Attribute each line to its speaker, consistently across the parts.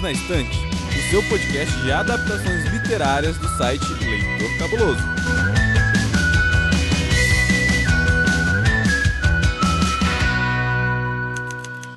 Speaker 1: Perdidos na Estante, o seu podcast de adaptações literárias do site Leitor Cabuloso.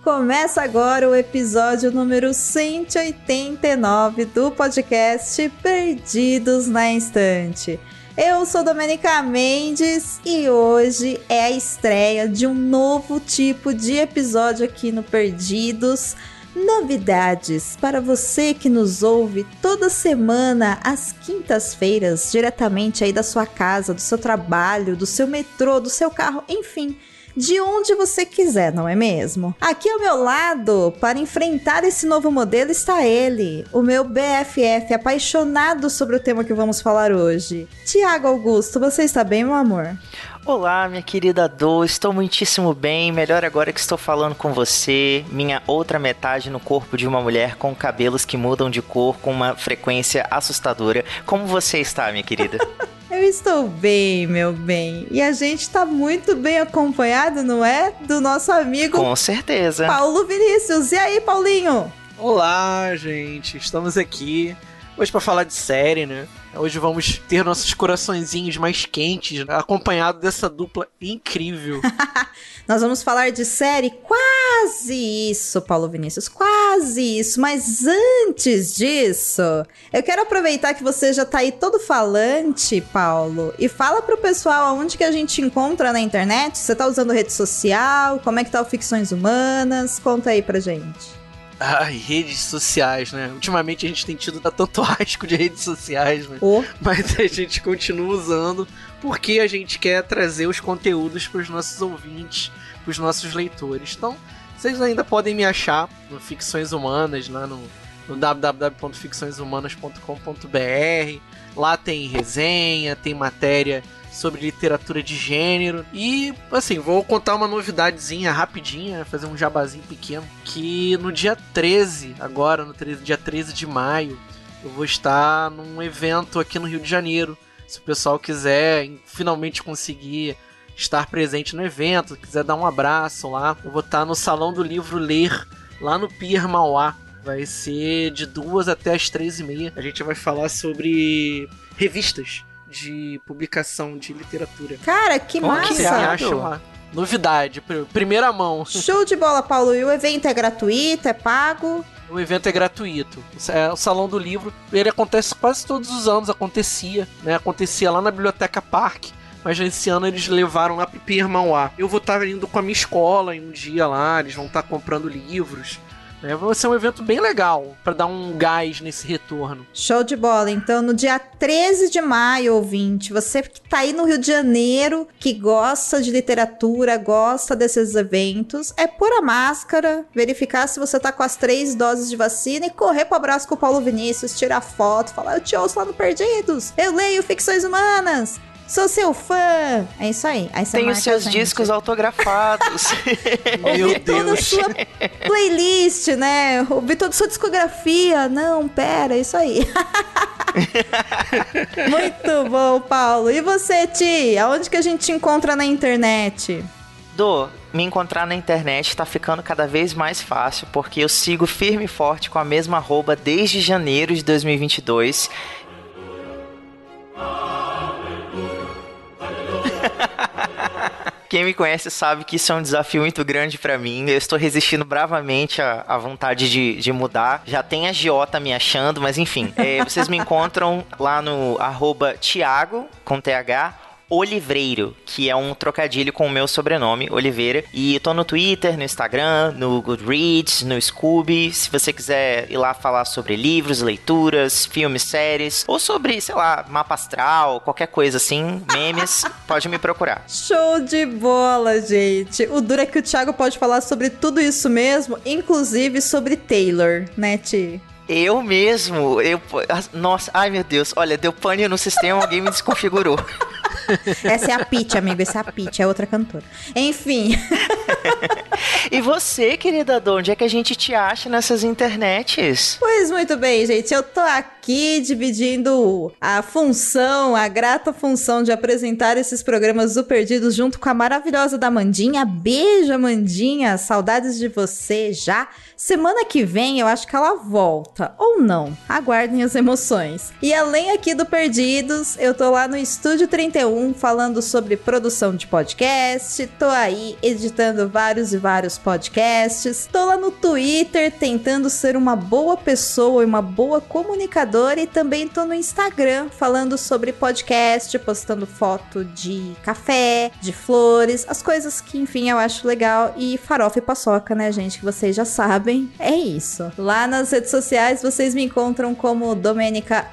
Speaker 2: Começa agora o episódio número 189 do podcast Perdidos na Estante. Eu sou Domenica Mendes e hoje é a estreia de um novo tipo de episódio aqui no Perdidos. Novidades para você que nos ouve toda semana às quintas-feiras, diretamente aí da sua casa, do seu trabalho, do seu metrô, do seu carro, enfim de onde você quiser, não é mesmo? Aqui ao meu lado, para enfrentar esse novo modelo, está ele, o meu BFF apaixonado sobre o tema que vamos falar hoje. Tiago Augusto, você está bem, meu amor?
Speaker 3: Olá, minha querida Dô, estou muitíssimo bem, melhor agora que estou falando com você, minha outra metade no corpo de uma mulher com cabelos que mudam de cor com uma frequência assustadora. Como você está, minha querida?
Speaker 2: Eu estou bem, meu bem. E a gente está muito bem acompanhado, não é? Do nosso amigo.
Speaker 3: Com certeza.
Speaker 2: Paulo Vinícius. E aí, Paulinho?
Speaker 4: Olá, gente. Estamos aqui hoje para falar de série, né? Hoje vamos ter nossos coraçõezinhos mais quentes, né? acompanhado dessa dupla incrível.
Speaker 2: Nós vamos falar de série quase isso, Paulo Vinícius, quase isso. Mas antes disso, eu quero aproveitar que você já tá aí todo falante, Paulo, e fala pro pessoal aonde que a gente encontra na internet. Você tá usando rede social? Como é que tá o Ficções Humanas? Conta aí pra gente.
Speaker 4: Ai, redes sociais, né? Ultimamente a gente tem tido tanto asco de redes sociais, né?
Speaker 2: Oh.
Speaker 4: Mas a gente continua usando porque a gente quer trazer os conteúdos para os nossos ouvintes, para os nossos leitores. Então, vocês ainda podem me achar no Ficções Humanas, lá no, no www.ficçõeshumanas.com.br. Lá tem resenha, tem matéria sobre literatura de gênero. E, assim, vou contar uma novidadezinha rapidinha, fazer um jabazinho pequeno. Que no dia 13, agora, no 13, dia 13 de maio, eu vou estar num evento aqui no Rio de Janeiro. Se o pessoal quiser finalmente conseguir estar presente no evento, quiser dar um abraço lá, eu vou estar no Salão do Livro Ler, lá no Pier Mauá. Vai ser de duas até as três e meia. A gente vai falar sobre revistas de publicação de literatura.
Speaker 2: Cara, que
Speaker 4: Como
Speaker 2: massa!
Speaker 4: que você acha uma novidade, pr- primeira mão.
Speaker 2: Show de bola, Paulo. E o evento é gratuito, é pago?
Speaker 4: O evento é gratuito. É o Salão do Livro. Ele acontece quase todos os anos, acontecia, né? Acontecia lá na Biblioteca Parque. Mas esse ano eles levaram lá pro Mauá. Eu vou estar indo com a minha escola em um dia lá, eles vão estar comprando livros. Né? Vai ser um evento bem legal, para dar um gás nesse retorno.
Speaker 2: Show de bola. Então, no dia 13 de maio, ouvinte, você que tá aí no Rio de Janeiro, que gosta de literatura, gosta desses eventos, é pôr a máscara, verificar se você tá com as três doses de vacina e correr pro abraço com o Paulo Vinícius, tirar foto, falar: Eu te ouço lá no Perdidos, eu leio Ficções Humanas. Sou seu fã! É isso aí. aí
Speaker 3: Tem os seus discos autografados.
Speaker 2: Ouvir toda a sua playlist, né? Ouvir toda a sua discografia. Não, pera, é isso aí. Muito bom, Paulo. E você, Ti? Aonde que a gente te encontra na internet?
Speaker 3: Dô, me encontrar na internet tá ficando cada vez mais fácil, porque eu sigo firme e forte com a mesma arroba desde janeiro de 2022. Quem me conhece sabe que isso é um desafio muito grande pra mim. Eu estou resistindo bravamente à, à vontade de, de mudar. Já tem a Giota me achando, mas enfim. é, vocês me encontram lá no arroba Thiago, com TH, Olivreiro, que é um trocadilho com o meu sobrenome, Oliveira. E eu tô no Twitter, no Instagram, no Goodreads, no Scooby. Se você quiser ir lá falar sobre livros, leituras, filmes, séries, ou sobre, sei lá, mapa astral, qualquer coisa assim, memes, pode me procurar.
Speaker 2: Show de bola, gente. O duro é que o Thiago pode falar sobre tudo isso mesmo, inclusive sobre Taylor, né, Ti?
Speaker 3: Eu mesmo, eu. Nossa, ai meu Deus, olha, deu pane no sistema, alguém me desconfigurou.
Speaker 2: Essa é a Pitty, amigo. Essa é a Pitty, é outra cantora. Enfim.
Speaker 3: e você, querida Dor, onde é que a gente te acha nessas internets?
Speaker 2: Pois muito bem, gente. Eu tô aqui dividindo a função, a grata função de apresentar esses programas do Perdidos junto com a maravilhosa da Mandinha. Beijo, Mandinha. Saudades de você já. Semana que vem eu acho que ela volta. Ou não. Aguardem as emoções. E além aqui do Perdidos, eu tô lá no Estúdio 31 falando sobre produção de podcast. Tô aí editando vários e vários podcasts. Tô lá no Twitter tentando ser uma boa pessoa e uma boa comunicadora. E também tô no Instagram falando sobre podcast, postando foto de café, de flores, as coisas que, enfim, eu acho legal. E farofa e paçoca, né, gente? Que vocês já sabem é isso. Lá nas redes sociais vocês me encontram como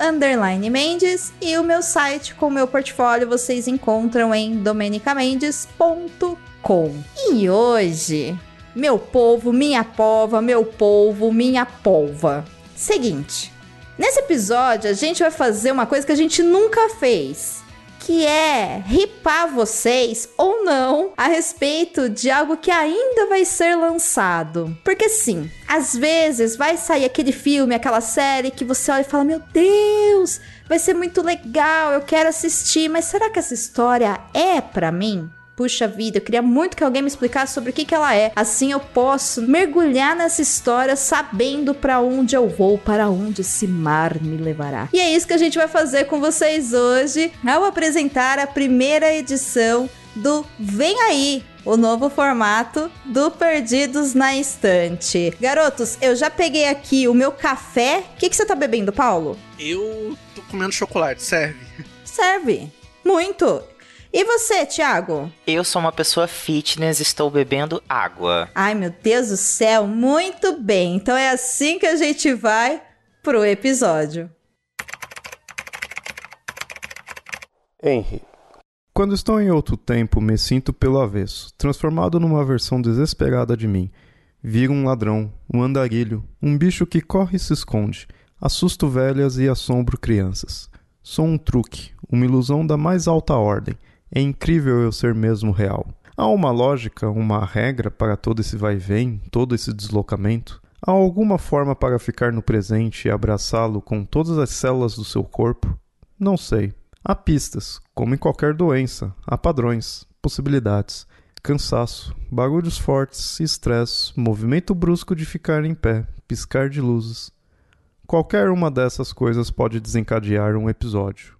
Speaker 2: Underline Mendes e o meu site com o meu portfólio vocês encontram em domenicamendes.com. E hoje, meu povo, minha pova, meu povo, minha polva. Seguinte, nesse episódio a gente vai fazer uma coisa que a gente nunca fez que é ripar vocês ou não a respeito de algo que ainda vai ser lançado. Porque sim, às vezes vai sair aquele filme, aquela série que você olha e fala: Meu Deus, vai ser muito legal, eu quero assistir, mas será que essa história é para mim? Puxa vida, eu queria muito que alguém me explicasse sobre o que, que ela é. Assim eu posso mergulhar nessa história sabendo para onde eu vou, para onde esse mar me levará. E é isso que a gente vai fazer com vocês hoje ao apresentar a primeira edição do Vem Aí, o novo formato do Perdidos na Estante. Garotos, eu já peguei aqui o meu café. O que, que você tá bebendo, Paulo?
Speaker 4: Eu tô comendo chocolate, serve?
Speaker 2: Serve. Muito. E você, Thiago?
Speaker 3: Eu sou uma pessoa fitness, estou bebendo água.
Speaker 2: Ai, meu Deus do céu, muito bem. Então é assim que a gente vai pro episódio.
Speaker 5: Henry. Quando estou em outro tempo, me sinto pelo avesso, transformado numa versão desesperada de mim. Viro um ladrão, um andarilho, um bicho que corre e se esconde. Assusto velhas e assombro crianças. Sou um truque, uma ilusão da mais alta ordem é incrível eu ser mesmo real. Há uma lógica, uma regra para todo esse vai-vem, todo esse deslocamento? Há alguma forma para ficar no presente e abraçá-lo com todas as células do seu corpo? Não sei. Há pistas, como em qualquer doença, há padrões, possibilidades, cansaço, barulhos fortes, estresse, movimento brusco de ficar em pé, piscar de luzes. Qualquer uma dessas coisas pode desencadear um episódio.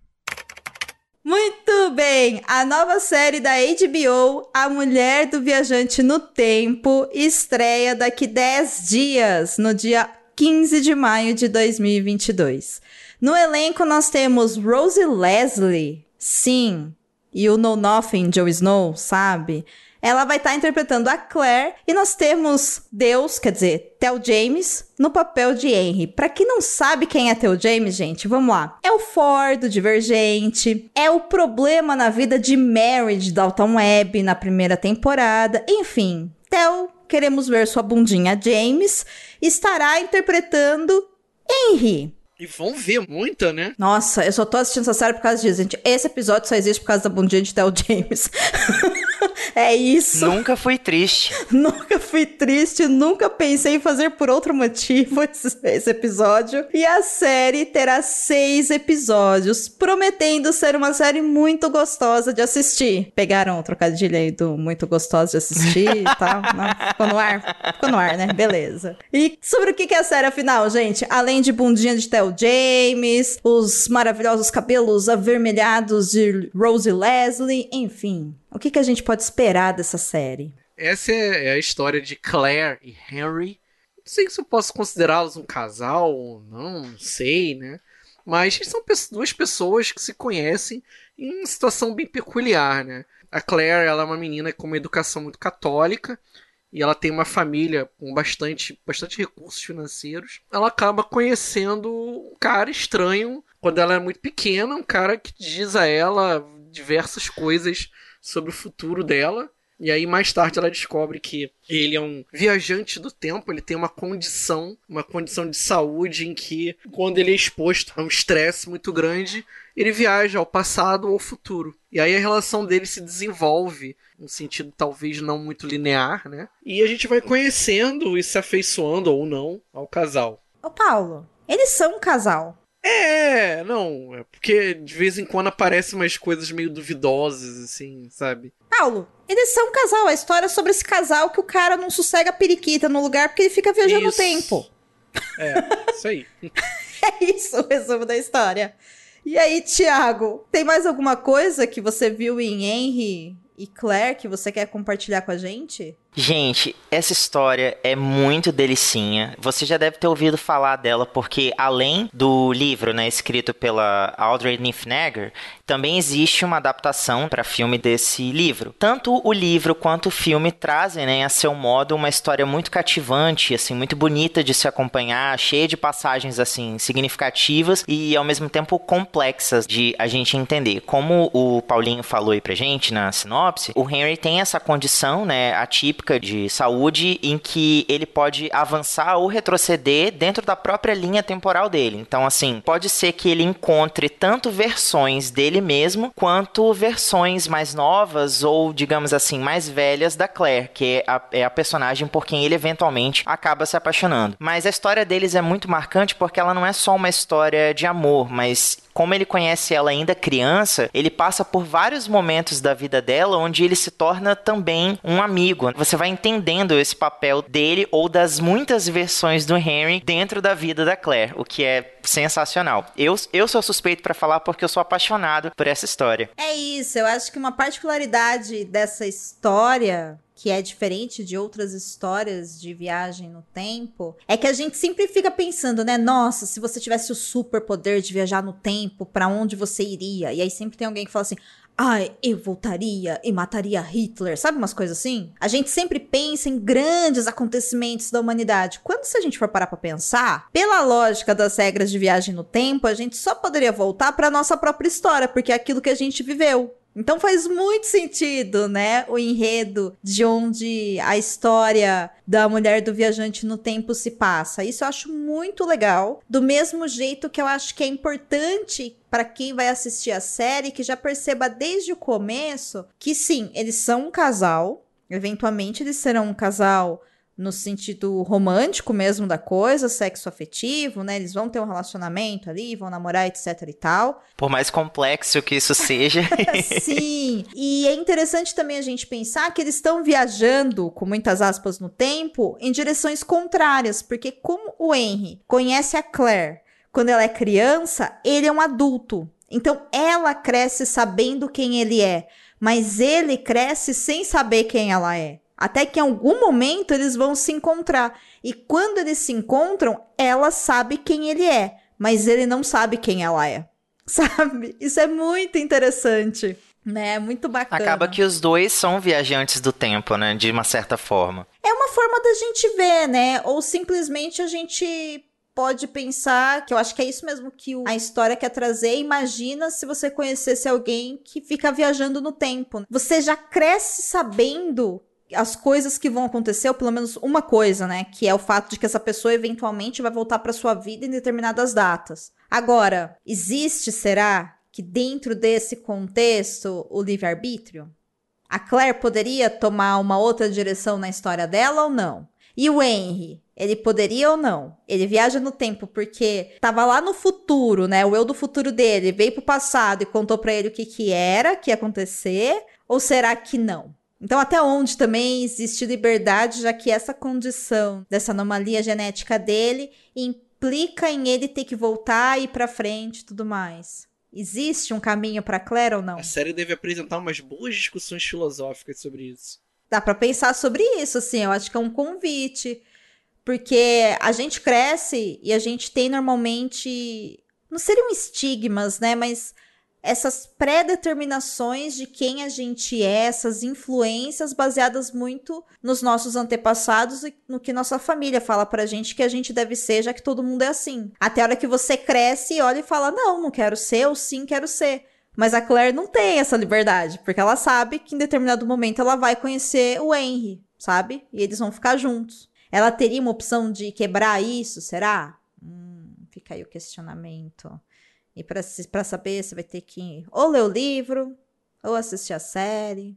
Speaker 2: Muito bem! A nova série da HBO, A Mulher do Viajante no Tempo, estreia daqui 10 dias, no dia 15 de maio de 2022. No elenco nós temos Rosie Leslie, sim, e o Know Nothing Joe Snow, sabe? Ela vai estar tá interpretando a Claire e nós temos Deus, quer dizer, Theo James, no papel de Henry. Para quem não sabe quem é Theo James, gente, vamos lá. É o Ford do Divergente, é o problema na vida de Mary de Dalton Webb na primeira temporada, enfim. Theo, queremos ver sua bundinha James, estará interpretando Henry.
Speaker 4: E vão ver muita, né?
Speaker 2: Nossa, eu só tô assistindo essa série por causa disso, gente. Esse episódio só existe por causa da bundinha de Theo James. é isso.
Speaker 3: Nunca fui triste.
Speaker 2: nunca fui triste, nunca pensei em fazer por outro motivo esse, esse episódio. E a série terá seis episódios, prometendo ser uma série muito gostosa de assistir. Pegaram o trocadilho aí do muito gostosa de assistir e tal. Não, ficou no ar? Ficou no ar, né? Beleza. E sobre o que é a série afinal, gente? Além de bundinha de Theo James, os maravilhosos cabelos avermelhados de Rosie Leslie, enfim. O que, que a gente pode esperar dessa série?
Speaker 4: Essa é a história de Claire e Henry. Não sei se eu posso considerá-los um casal ou não, não sei, né? Mas são duas pessoas que se conhecem em uma situação bem peculiar, né? A Claire ela é uma menina com uma educação muito católica e ela tem uma família com bastante, bastante recursos financeiros. Ela acaba conhecendo um cara estranho quando ela é muito pequena, um cara que diz a ela diversas coisas sobre o futuro dela. E aí mais tarde ela descobre que ele é um viajante do tempo, ele tem uma condição, uma condição de saúde em que quando ele é exposto a um estresse muito grande, ele viaja ao passado ou ao futuro. E aí a relação dele se desenvolve um sentido talvez não muito linear, né? E a gente vai conhecendo e se afeiçoando ou não ao casal.
Speaker 2: Ô Paulo, eles são um casal.
Speaker 4: É, não, é porque de vez em quando aparecem umas coisas meio duvidosas, assim, sabe?
Speaker 2: Paulo, eles são um casal. A história é sobre esse casal que o cara não sossega a periquita no lugar porque ele fica viajando no tempo.
Speaker 4: É, isso aí.
Speaker 2: É isso o resumo da história. E aí, Thiago, tem mais alguma coisa que você viu em Henry e Claire que você quer compartilhar com a gente?
Speaker 3: Gente, essa história é muito delicinha. Você já deve ter ouvido falar dela, porque além do livro, né, escrito pela Audrey Niffenegger, também existe uma adaptação para filme desse livro. Tanto o livro quanto o filme trazem, né, a seu modo, uma história muito cativante, assim, muito bonita de se acompanhar, cheia de passagens assim significativas e ao mesmo tempo complexas de a gente entender. Como o Paulinho falou aí pra gente na sinopse, o Henry tem essa condição, né, atípica de saúde em que ele pode avançar ou retroceder dentro da própria linha temporal dele. Então, assim, pode ser que ele encontre tanto versões dele mesmo quanto versões mais novas ou, digamos assim, mais velhas da Claire, que é a, é a personagem por quem ele eventualmente acaba se apaixonando. Mas a história deles é muito marcante porque ela não é só uma história de amor, mas como ele conhece ela ainda criança, ele passa por vários momentos da vida dela onde ele se torna também um amigo. Você vai entendendo esse papel dele ou das muitas versões do Henry dentro da vida da Claire, o que é sensacional. Eu, eu sou suspeito para falar porque eu sou apaixonado por essa história.
Speaker 2: É isso, eu acho que uma particularidade dessa história que é diferente de outras histórias de viagem no tempo, é que a gente sempre fica pensando, né? Nossa, se você tivesse o super poder de viajar no tempo, para onde você iria? E aí sempre tem alguém que fala assim: Ai, eu voltaria e mataria Hitler, sabe umas coisas assim? A gente sempre pensa em grandes acontecimentos da humanidade. Quando se a gente for parar pra pensar, pela lógica das regras de viagem no tempo, a gente só poderia voltar pra nossa própria história, porque é aquilo que a gente viveu. Então faz muito sentido, né? O enredo de onde a história da mulher do viajante no tempo se passa. Isso eu acho muito legal. Do mesmo jeito que eu acho que é importante para quem vai assistir a série que já perceba desde o começo que sim, eles são um casal. Eventualmente eles serão um casal no sentido romântico mesmo da coisa, sexo afetivo, né? Eles vão ter um relacionamento ali, vão namorar, etc e tal.
Speaker 3: Por mais complexo que isso seja.
Speaker 2: Sim. E é interessante também a gente pensar que eles estão viajando, com muitas aspas no tempo, em direções contrárias, porque como o Henry conhece a Claire quando ela é criança, ele é um adulto. Então ela cresce sabendo quem ele é, mas ele cresce sem saber quem ela é. Até que em algum momento eles vão se encontrar. E quando eles se encontram, ela sabe quem ele é, mas ele não sabe quem ela é. Sabe? Isso é muito interessante. Né? Muito bacana.
Speaker 3: Acaba que os dois são viajantes do tempo, né? De uma certa forma.
Speaker 2: É uma forma da gente ver, né? Ou simplesmente a gente pode pensar, que eu acho que é isso mesmo que a história quer trazer. Imagina se você conhecesse alguém que fica viajando no tempo. Você já cresce sabendo as coisas que vão acontecer, ou pelo menos uma coisa, né? Que é o fato de que essa pessoa eventualmente vai voltar para sua vida em determinadas datas. Agora, existe, será, que dentro desse contexto o livre-arbítrio? A Claire poderia tomar uma outra direção na história dela ou não? E o Henry, ele poderia ou não? Ele viaja no tempo porque tava lá no futuro, né? O eu do futuro dele veio pro passado e contou para ele o que que era, que ia acontecer, ou será que não? Então, até onde também existe liberdade, já que essa condição dessa anomalia genética dele implica em ele ter que voltar e ir para frente, e tudo mais. Existe um caminho para Claire ou não?
Speaker 4: A série deve apresentar umas boas discussões filosóficas sobre isso.
Speaker 2: Dá para pensar sobre isso, assim, eu acho que é um convite, porque a gente cresce e a gente tem normalmente não seriam estigmas, né, mas essas pré-determinações de quem a gente é, essas influências baseadas muito nos nossos antepassados e no que nossa família fala pra gente que a gente deve ser, já que todo mundo é assim. Até a hora que você cresce e olha e fala: "Não, não quero ser", ou "Sim, quero ser". Mas a Claire não tem essa liberdade, porque ela sabe que em determinado momento ela vai conhecer o Henry, sabe? E eles vão ficar juntos. Ela teria uma opção de quebrar isso, será? Hum, fica aí o questionamento. E para saber, você vai ter que ou ler o livro, ou assistir a série,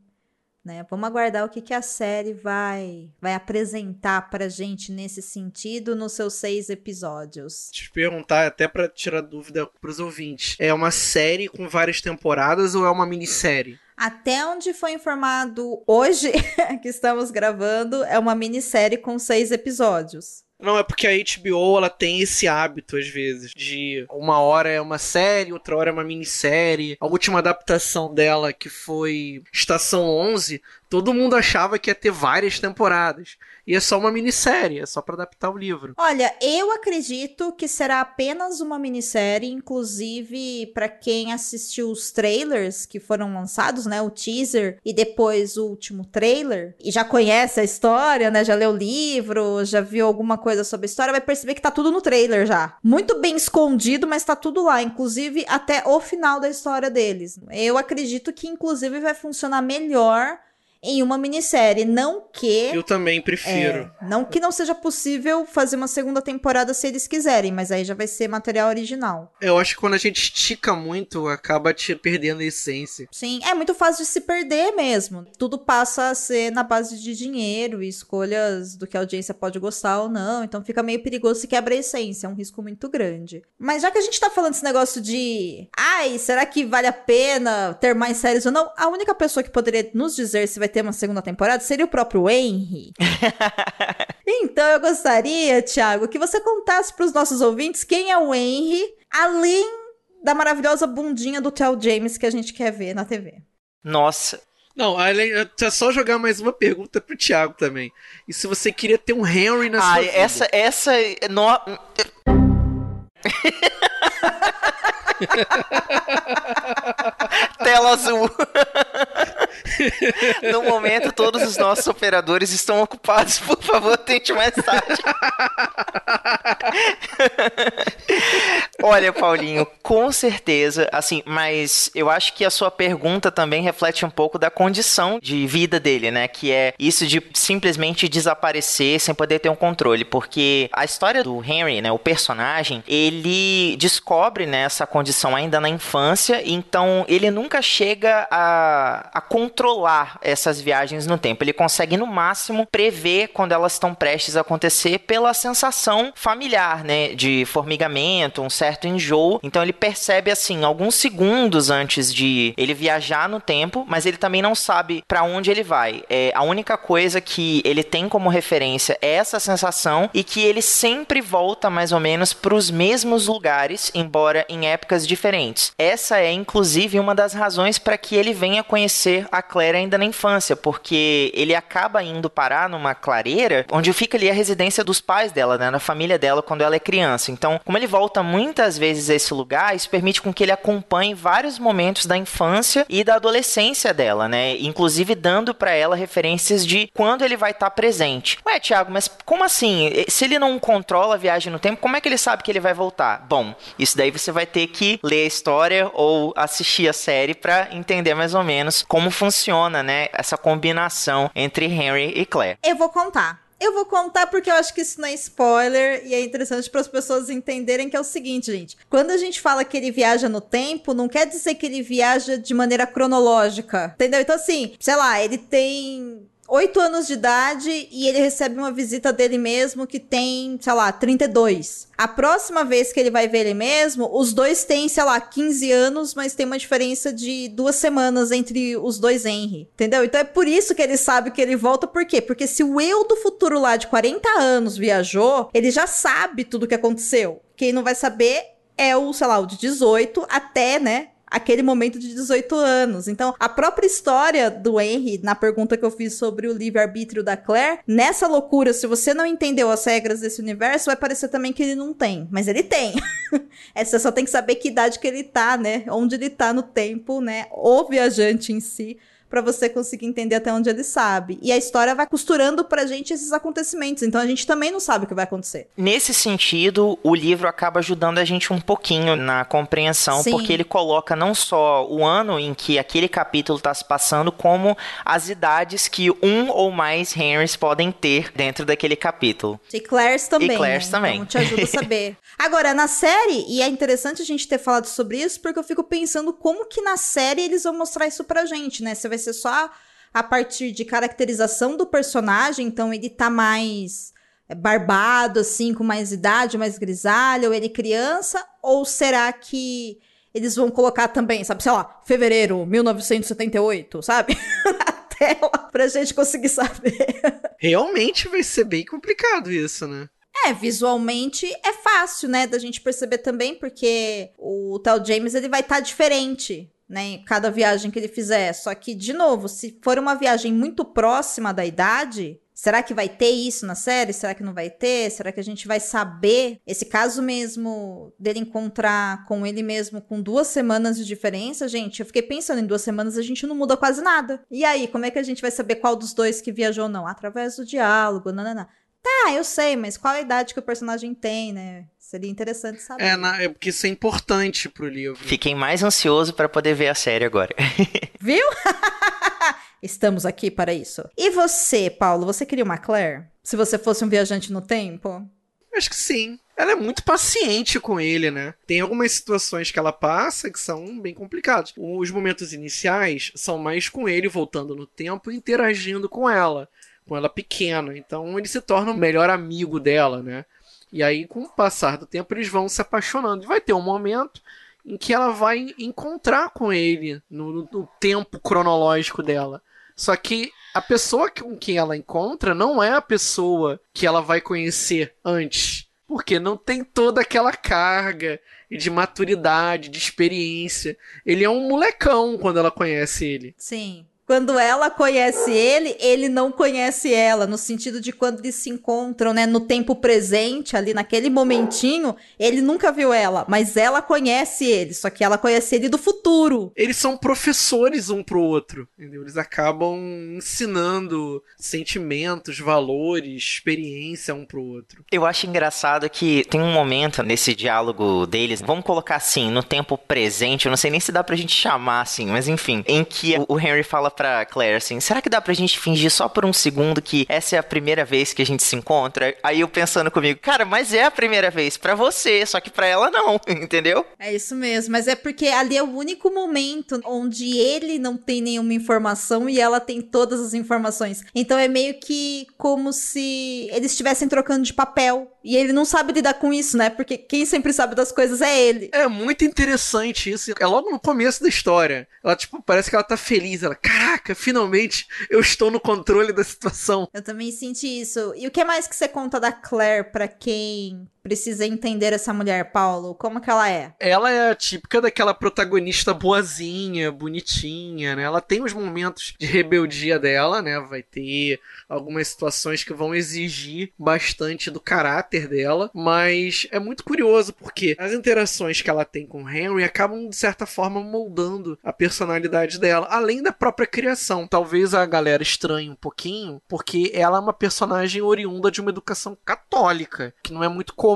Speaker 2: né? Vamos aguardar o que, que a série vai, vai apresentar pra gente nesse sentido nos seus seis episódios.
Speaker 4: Te perguntar, até para tirar dúvida pros ouvintes: é uma série com várias temporadas ou é uma minissérie?
Speaker 2: Até onde foi informado hoje, que estamos gravando, é uma minissérie com seis episódios.
Speaker 4: Não, é porque a HBO ela tem esse hábito, às vezes, de uma hora é uma série, outra hora é uma minissérie. A última adaptação dela, que foi Estação 11, todo mundo achava que ia ter várias temporadas. E é só uma minissérie, é só para adaptar o livro.
Speaker 2: Olha, eu acredito que será apenas uma minissérie, inclusive para quem assistiu os trailers que foram lançados, né, o teaser e depois o último trailer, e já conhece a história, né, já leu o livro, já viu alguma coisa sobre a história, vai perceber que tá tudo no trailer já. Muito bem escondido, mas tá tudo lá, inclusive até o final da história deles. Eu acredito que inclusive vai funcionar melhor em uma minissérie. Não que.
Speaker 4: Eu também prefiro.
Speaker 2: É, não que não seja possível fazer uma segunda temporada se eles quiserem, mas aí já vai ser material original.
Speaker 4: Eu acho que quando a gente estica muito, acaba te perdendo a essência.
Speaker 2: Sim, é muito fácil de se perder mesmo. Tudo passa a ser na base de dinheiro e escolhas do que a audiência pode gostar ou não. Então fica meio perigoso se quebra a essência. É um risco muito grande. Mas já que a gente tá falando desse negócio de. Ai, será que vale a pena ter mais séries ou não? A única pessoa que poderia nos dizer se vai ter uma segunda temporada seria o próprio Henry. então eu gostaria, Thiago, que você contasse para os nossos ouvintes quem é o Henry, além da maravilhosa bundinha do Tel James que a gente quer ver na TV.
Speaker 3: Nossa,
Speaker 4: não, é só jogar mais uma pergunta pro Thiago também. E se você queria ter um Henry na ah, sua vida?
Speaker 3: essa, essa, no... Tela azul. no momento, todos os nossos operadores estão ocupados. Por favor, tente mais tarde. Olha, Paulinho, com certeza, assim, mas eu acho que a sua pergunta também reflete um pouco da condição de vida dele, né? Que é isso de simplesmente desaparecer sem poder ter um controle. Porque a história do Henry, né, o personagem, ele descobre né, essa condição ainda na infância, então ele nunca chega a, a controlar essas viagens no tempo. Ele consegue, no máximo, prever quando elas estão prestes a acontecer pela sensação familiar, né? De formigamento, um certo enjoo. Então ele percebe, assim, alguns segundos antes de ele viajar no tempo, mas ele também não sabe para onde ele vai. É, a única coisa que ele tem como referência é essa sensação e que ele sempre volta mais ou menos para os mesmos lugares, embora em épocas diferentes. Essa é, inclusive, uma das razões para que ele venha conhecer a Claire ainda na infância, porque ele acaba indo parar numa clareira onde fica ali a residência dos pais dela, né, na família dela quando ela é criança. Então, como ele volta muitas vezes a esse lugar, isso permite com que ele acompanhe vários momentos da infância e da adolescência dela, né? Inclusive dando para ela referências de quando ele vai estar tá presente. Ué, Thiago, mas como assim? Se ele não controla a viagem no tempo, como é que ele sabe que ele vai voltar? Bom, isso daí você vai ter que ler a história ou assistir a série para entender mais ou menos como funciona, né, essa combinação entre Henry e Claire.
Speaker 2: Eu vou contar. Eu vou contar porque eu acho que isso não é spoiler e é interessante para as pessoas entenderem que é o seguinte, gente. Quando a gente fala que ele viaja no tempo, não quer dizer que ele viaja de maneira cronológica, entendeu? Então assim, sei lá, ele tem 8 anos de idade e ele recebe uma visita dele mesmo que tem, sei lá, 32. A próxima vez que ele vai ver ele mesmo, os dois têm, sei lá, 15 anos, mas tem uma diferença de duas semanas entre os dois Henry. Entendeu? Então é por isso que ele sabe que ele volta. Por quê? Porque se o eu do futuro lá de 40 anos viajou, ele já sabe tudo o que aconteceu. Quem não vai saber é o, sei lá, o de 18 até, né, aquele momento de 18 anos. Então, a própria história do Henry, na pergunta que eu fiz sobre o livre-arbítrio da Claire, nessa loucura, se você não entendeu as regras desse universo, vai parecer também que ele não tem. Mas ele tem. é, você só tem que saber que idade que ele tá, né? Onde ele tá no tempo, né? O viajante em si para você conseguir entender até onde ele sabe. E a história vai costurando pra gente esses acontecimentos, então a gente também não sabe o que vai acontecer.
Speaker 3: Nesse sentido, o livro acaba ajudando a gente um pouquinho na compreensão,
Speaker 2: Sim.
Speaker 3: porque ele coloca não só o ano em que aquele capítulo está se passando, como as idades que um ou mais Henrys podem ter dentro daquele capítulo.
Speaker 2: E Claire's também.
Speaker 3: E Claire's
Speaker 2: né?
Speaker 3: também.
Speaker 2: Então te ajuda a saber. Agora, na série, e é interessante a gente ter falado sobre isso, porque eu fico pensando como que na série eles vão mostrar isso pra gente, né? Se vai ser só a partir de caracterização do personagem, então ele tá mais é, barbado, assim, com mais idade, mais grisalho, ou ele criança, ou será que eles vão colocar também, sabe, sei lá, fevereiro 1978, sabe? na tela, pra gente conseguir saber.
Speaker 4: Realmente vai ser bem complicado isso, né?
Speaker 2: É, visualmente é fácil, né, da gente perceber também, porque o tal James ele vai estar diferente, né, cada viagem que ele fizer. Só que, de novo, se for uma viagem muito próxima da idade, será que vai ter isso na série? Será que não vai ter? Será que a gente vai saber? Esse caso mesmo dele encontrar com ele mesmo com duas semanas de diferença, gente, eu fiquei pensando, em duas semanas a gente não muda quase nada. E aí, como é que a gente vai saber qual dos dois que viajou ou não? Através do diálogo, nananã. Tá, eu sei, mas qual a idade que o personagem tem, né? Seria interessante saber.
Speaker 4: É, na- é porque isso é importante pro livro.
Speaker 3: Fiquei mais ansioso para poder ver a série agora.
Speaker 2: Viu? Estamos aqui para isso. E você, Paulo, você queria uma Claire? Se você fosse um viajante no tempo?
Speaker 4: Acho que sim. Ela é muito paciente com ele, né? Tem algumas situações que ela passa que são bem complicadas. Os momentos iniciais são mais com ele voltando no tempo e interagindo com ela, com ela pequena. Então ele se torna o melhor amigo dela, né? E aí, com o passar do tempo, eles vão se apaixonando. E vai ter um momento em que ela vai encontrar com ele no, no- no tempo cronológico dela. Só que a pessoa com quem ela encontra não é a pessoa que ela vai conhecer antes. Porque não tem toda aquela carga de maturidade, de experiência. Ele é um molecão quando ela conhece ele.
Speaker 2: Sim. Quando ela conhece ele, ele não conhece ela, no sentido de quando eles se encontram, né, no tempo presente, ali naquele momentinho, ele nunca viu ela, mas ela conhece ele, só que ela conhece ele do futuro.
Speaker 4: Eles são professores um pro outro. Entendeu? Eles acabam ensinando sentimentos, valores, experiência um pro outro.
Speaker 3: Eu acho engraçado que tem um momento nesse diálogo deles, vamos colocar assim, no tempo presente, eu não sei nem se dá pra gente chamar assim, mas enfim, em que o Henry fala pra Claire assim: será que dá pra gente fingir só por um segundo que essa é a primeira vez que a gente se encontra? Aí eu pensando comigo, cara, mas é a primeira vez pra você, só que pra ela não, entendeu?
Speaker 2: É isso mesmo, mas é porque ali é o único momento onde ele não tem nenhuma informação e ela tem todas as informações. Então é meio que como se eles estivessem trocando de papel. E ele não sabe lidar com isso, né? Porque quem sempre sabe das coisas é ele.
Speaker 4: É muito interessante isso. É logo no começo da história. Ela, tipo, parece que ela tá feliz. Ela, caraca, finalmente eu estou no controle da situação.
Speaker 2: Eu também senti isso. E o que mais que você conta da Claire pra quem precisa entender essa mulher, Paulo? Como que ela é?
Speaker 4: Ela é a típica daquela protagonista boazinha, bonitinha, né? Ela tem os momentos de rebeldia dela, né? Vai ter algumas situações que vão exigir bastante do caráter dela, mas é muito curioso porque as interações que ela tem com o Henry acabam de certa forma moldando a personalidade dela, além da própria criação. Talvez a galera estranhe um pouquinho, porque ela é uma personagem oriunda de uma educação católica, que não é muito comum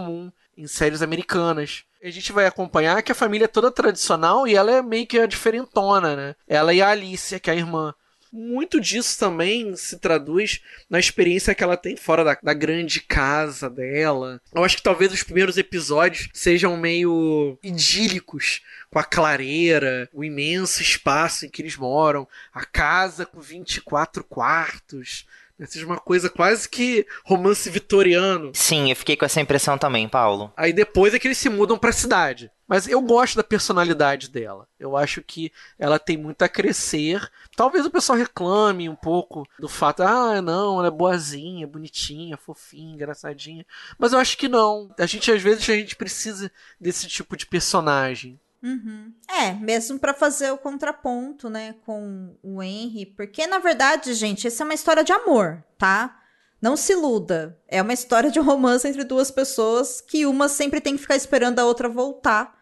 Speaker 4: em séries americanas. A gente vai acompanhar que a família é toda tradicional e ela é meio que a diferentona, né? Ela e a Alicia, que é a irmã. Muito disso também se traduz na experiência que ela tem fora da, da grande casa dela. Eu acho que talvez os primeiros episódios sejam meio idílicos, com a clareira, o imenso espaço em que eles moram, a casa com 24 quartos. Né? Seja uma coisa quase que romance vitoriano.
Speaker 3: Sim, eu fiquei com essa impressão também, Paulo.
Speaker 4: Aí depois é que eles se mudam pra cidade. Mas eu gosto da personalidade dela. Eu acho que ela tem muito a crescer. Talvez o pessoal reclame um pouco do fato, ah, não, ela é boazinha, bonitinha, fofinha, engraçadinha. Mas eu acho que não. A gente às vezes a gente precisa desse tipo de personagem.
Speaker 2: Uhum. É, mesmo pra fazer o contraponto, né, com o Henry, porque na verdade, gente, essa é uma história de amor, tá? Não se iluda. É uma história de romance entre duas pessoas que uma sempre tem que ficar esperando a outra voltar.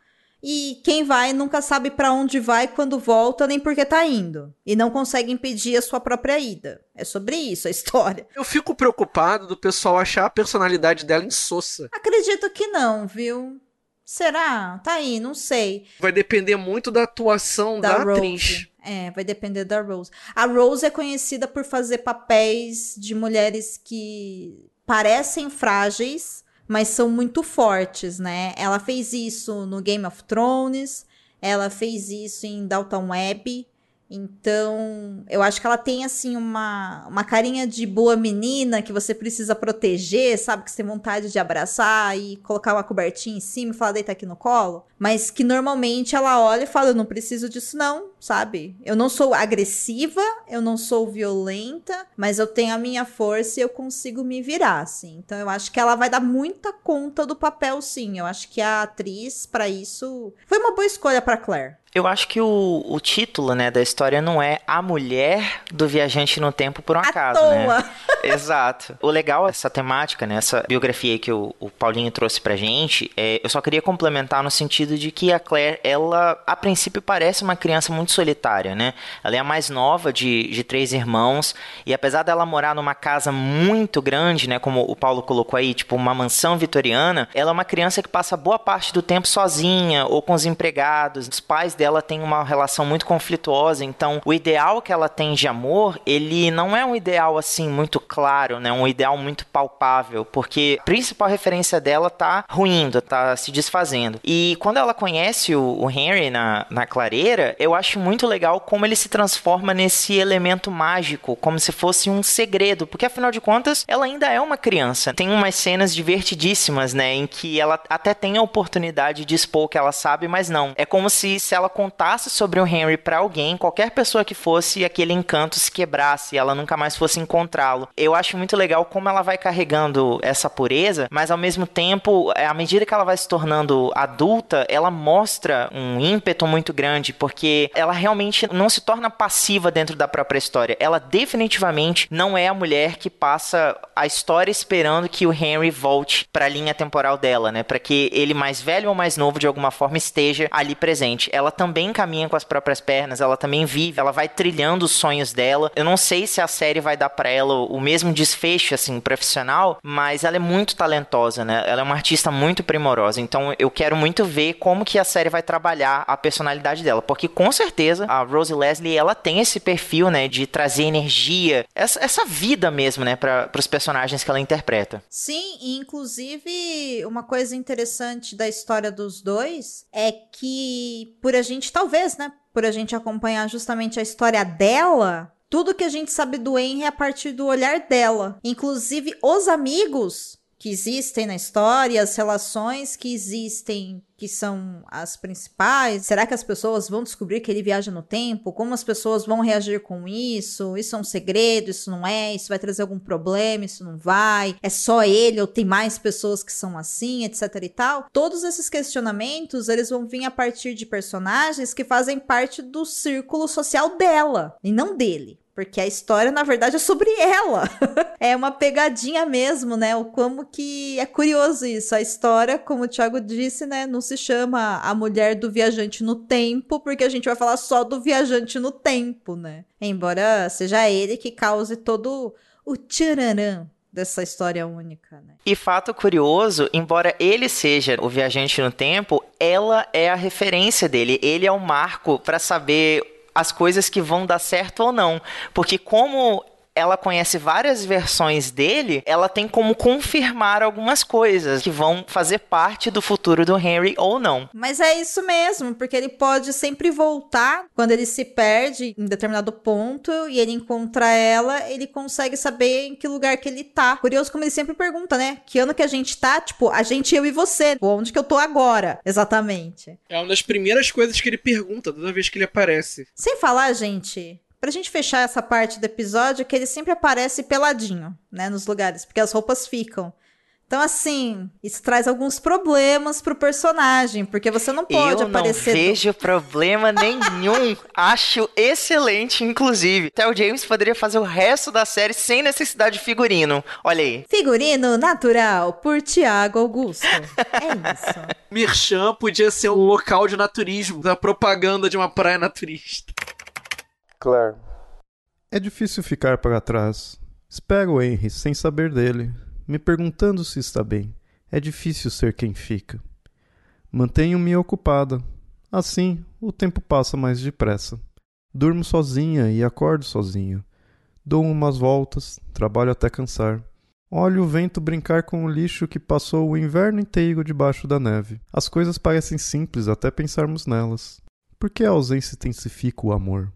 Speaker 2: e quem vai nunca sabe para onde vai quando volta nem porque tá indo e não consegue impedir a sua própria ida. É sobre isso a história.
Speaker 4: Eu fico preocupado do pessoal achar a personalidade dela insossa.
Speaker 2: Acredito que não, viu? Será? Tá aí, não sei.
Speaker 4: Vai depender muito da atuação da, da atriz.
Speaker 2: É, vai depender da Rose. A Rose é conhecida por fazer papéis de mulheres que parecem frágeis, mas são muito fortes, né? Ela fez isso no Game of Thrones, ela fez isso em Dalton Web, então, eu acho que ela tem, assim, uma, uma carinha de boa menina que você precisa proteger, sabe? Que você tem vontade de abraçar e colocar uma cobertinha em cima e falar, deita aqui no colo. Mas que normalmente ela olha e fala, eu não preciso disso não, sabe? Eu não sou agressiva, eu não sou violenta, mas eu tenho a minha força e eu consigo me virar, assim. Então, eu acho que ela vai dar muita conta do papel, sim. Eu acho que a atriz, para isso, foi uma boa escolha para Claire.
Speaker 3: Eu acho que o, o título, né, da história não é A Mulher do Viajante no Tempo por um acaso, né? Exato. O legal essa temática, né, essa biografia que o, o Paulinho trouxe pra gente, é, eu só queria complementar no sentido de que a Claire, ela, a princípio, parece uma criança muito solitária, né? Ela é a mais nova de, de três irmãos, e apesar dela morar numa casa muito grande, né, como o Paulo colocou aí, tipo uma mansão vitoriana, ela é uma criança que passa boa parte do tempo sozinha ou com os empregados. Os pais dela ela tem uma relação muito conflituosa, então o ideal que ela tem de amor, ele não é um ideal assim muito claro, né? Um ideal muito palpável, porque a principal referência dela tá ruindo, tá se desfazendo. E quando ela conhece o, o Henry na, na clareira, eu acho muito legal como ele se transforma nesse elemento mágico, como se fosse um segredo, porque afinal de contas, ela ainda é uma criança. Tem umas cenas divertidíssimas, né, em que ela até tem a oportunidade de expor o que ela sabe, mas não. É como se se ela contasse sobre o Henry para alguém, qualquer pessoa que fosse, aquele encanto se quebrasse e ela nunca mais fosse encontrá-lo. Eu acho muito legal como ela vai carregando essa pureza, mas ao mesmo tempo, à medida que ela vai se tornando adulta, ela mostra um ímpeto muito grande, porque ela realmente não se torna passiva dentro da própria história. Ela definitivamente não é a mulher que passa a história esperando que o Henry volte para a linha temporal dela, né? Para que ele mais velho ou mais novo de alguma forma esteja ali presente. Ela também também caminha com as próprias pernas, ela também vive, ela vai trilhando os sonhos dela. Eu não sei se a série vai dar para ela o mesmo desfecho assim profissional, mas ela é muito talentosa, né? Ela é uma artista muito primorosa. Então eu quero muito ver como que a série vai trabalhar a personalidade dela, porque com certeza a Rose Leslie ela tem esse perfil, né, de trazer energia, essa, essa vida mesmo, né, para os personagens que ela interpreta.
Speaker 2: Sim, e inclusive uma coisa interessante da história dos dois é que por a gente talvez, né, por a gente acompanhar justamente a história dela, tudo que a gente sabe do Henry é a partir do olhar dela. Inclusive, os amigos que existem na história, as relações que existem, que são as principais. Será que as pessoas vão descobrir que ele viaja no tempo? Como as pessoas vão reagir com isso? Isso é um segredo? Isso não é? Isso vai trazer algum problema? Isso não vai? É só ele ou tem mais pessoas que são assim, etc e tal? Todos esses questionamentos, eles vão vir a partir de personagens que fazem parte do círculo social dela e não dele. Porque a história, na verdade, é sobre ela. é uma pegadinha mesmo, né? O como que é curioso isso. A história, como o Thiago disse, né? Não se chama a mulher do viajante no tempo, porque a gente vai falar só do viajante no tempo, né? Embora seja ele que cause todo o tchararã dessa história única, né?
Speaker 3: E fato curioso, embora ele seja o viajante no tempo, ela é a referência dele. Ele é o marco para saber as coisas que vão dar certo ou não. Porque como ela conhece várias versões dele, ela tem como confirmar algumas coisas que vão fazer parte do futuro do Henry ou não.
Speaker 2: Mas é isso mesmo, porque ele pode sempre voltar quando ele se perde em determinado ponto e ele encontra ela, ele consegue saber em que lugar que ele tá. Curioso como ele sempre pergunta, né? Que ano que a gente tá? Tipo, a gente, eu e você. Onde que eu tô agora? Exatamente.
Speaker 4: É uma das primeiras coisas que ele pergunta toda vez que ele aparece.
Speaker 2: Sem falar, gente, Pra gente fechar essa parte do episódio, que ele sempre aparece peladinho, né, nos lugares, porque as roupas ficam. Então, assim, isso traz alguns problemas pro personagem, porque você não pode
Speaker 3: eu
Speaker 2: aparecer.
Speaker 3: Eu não vejo problema nenhum. Acho excelente, inclusive. Até o James poderia fazer o resto da série sem necessidade de figurino. Olha aí.
Speaker 2: Figurino natural por Tiago Augusto. É isso.
Speaker 4: Mirchan podia ser um local de naturismo, da propaganda de uma praia naturista.
Speaker 5: Claire. É difícil ficar para trás. Espero Henry sem saber dele me perguntando se está bem. É difícil ser quem fica. Mantenho-me ocupada. Assim, o tempo passa mais depressa. Durmo sozinha e acordo sozinho. Dou umas voltas, trabalho até cansar. Olho o vento brincar com o lixo que passou o inverno inteiro debaixo da neve. As coisas parecem simples até pensarmos nelas. Por que a ausência intensifica o amor?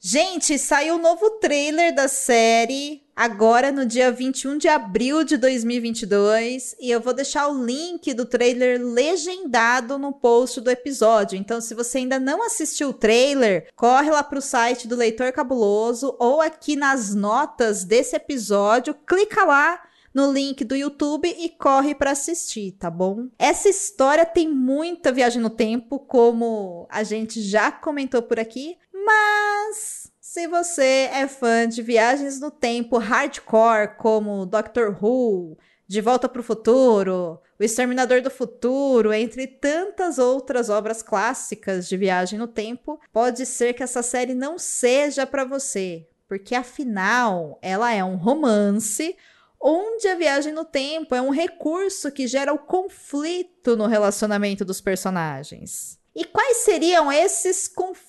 Speaker 2: Gente, saiu o um novo trailer da série agora no dia 21 de abril de 2022 e eu vou deixar o link do trailer legendado no post do episódio. Então, se você ainda não assistiu o trailer, corre lá para o site do Leitor Cabuloso ou aqui nas notas desse episódio, clica lá no link do YouTube e corre para assistir, tá bom? Essa história tem muita viagem no tempo, como a gente já comentou por aqui, mas se você é fã de viagens no tempo hardcore, como Doctor Who, De Volta para o Futuro, O Exterminador do Futuro, entre tantas outras obras clássicas de viagem no tempo, pode ser que essa série não seja para você, porque afinal ela é um romance onde a viagem no tempo é um recurso que gera o conflito no relacionamento dos personagens. E quais seriam esses conflitos,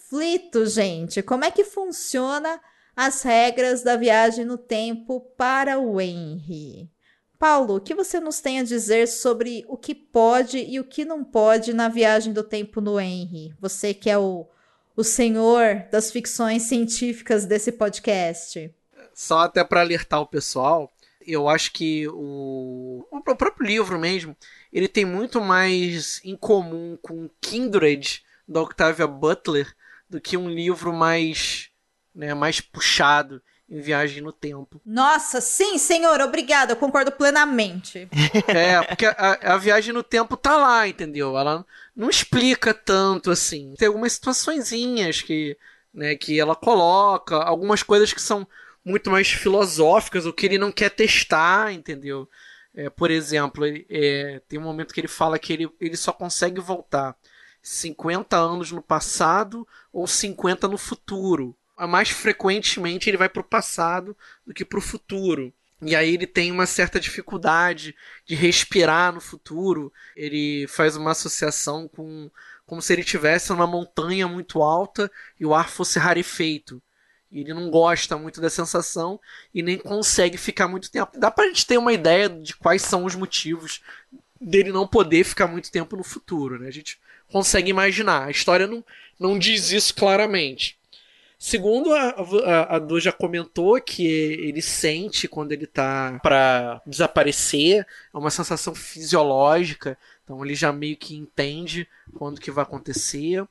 Speaker 2: gente? Como é que funciona as regras da viagem no tempo para o Henry? Paulo, o que você nos tem a dizer sobre o que pode e o que não pode na viagem do tempo no Henry? Você que é o, o senhor das ficções científicas desse podcast.
Speaker 4: Só até para alertar o pessoal, eu acho que o, o próprio livro mesmo, ele tem muito mais em comum com Kindred da Octavia Butler do que um livro mais, né, mais puxado em Viagem no Tempo.
Speaker 2: Nossa, sim, senhor, obrigada, eu concordo plenamente.
Speaker 4: É, porque a, a, Viagem no Tempo tá lá, entendeu? Ela não explica tanto assim. Tem algumas situaçõezinhas que, né, que ela coloca, algumas coisas que são muito mais filosóficas, o que ele não quer testar, entendeu? É, por exemplo, ele, é, tem um momento que ele fala que ele, ele só consegue voltar 50 anos no passado ou 50 no futuro. Mais frequentemente ele vai para o passado do que para o futuro. E aí ele tem uma certa dificuldade de respirar no futuro. Ele faz uma associação com como se ele estivesse numa montanha muito alta e o ar fosse rarefeito. E ele não gosta muito da sensação e nem consegue ficar muito tempo. Dá pra gente ter uma ideia de quais são os motivos dele não poder ficar muito tempo no futuro, né? A gente consegue imaginar. A história não, não diz isso claramente. Segundo a, a, a Du já comentou que ele sente quando ele tá para desaparecer, é uma sensação fisiológica, então ele já meio que entende quando que vai acontecer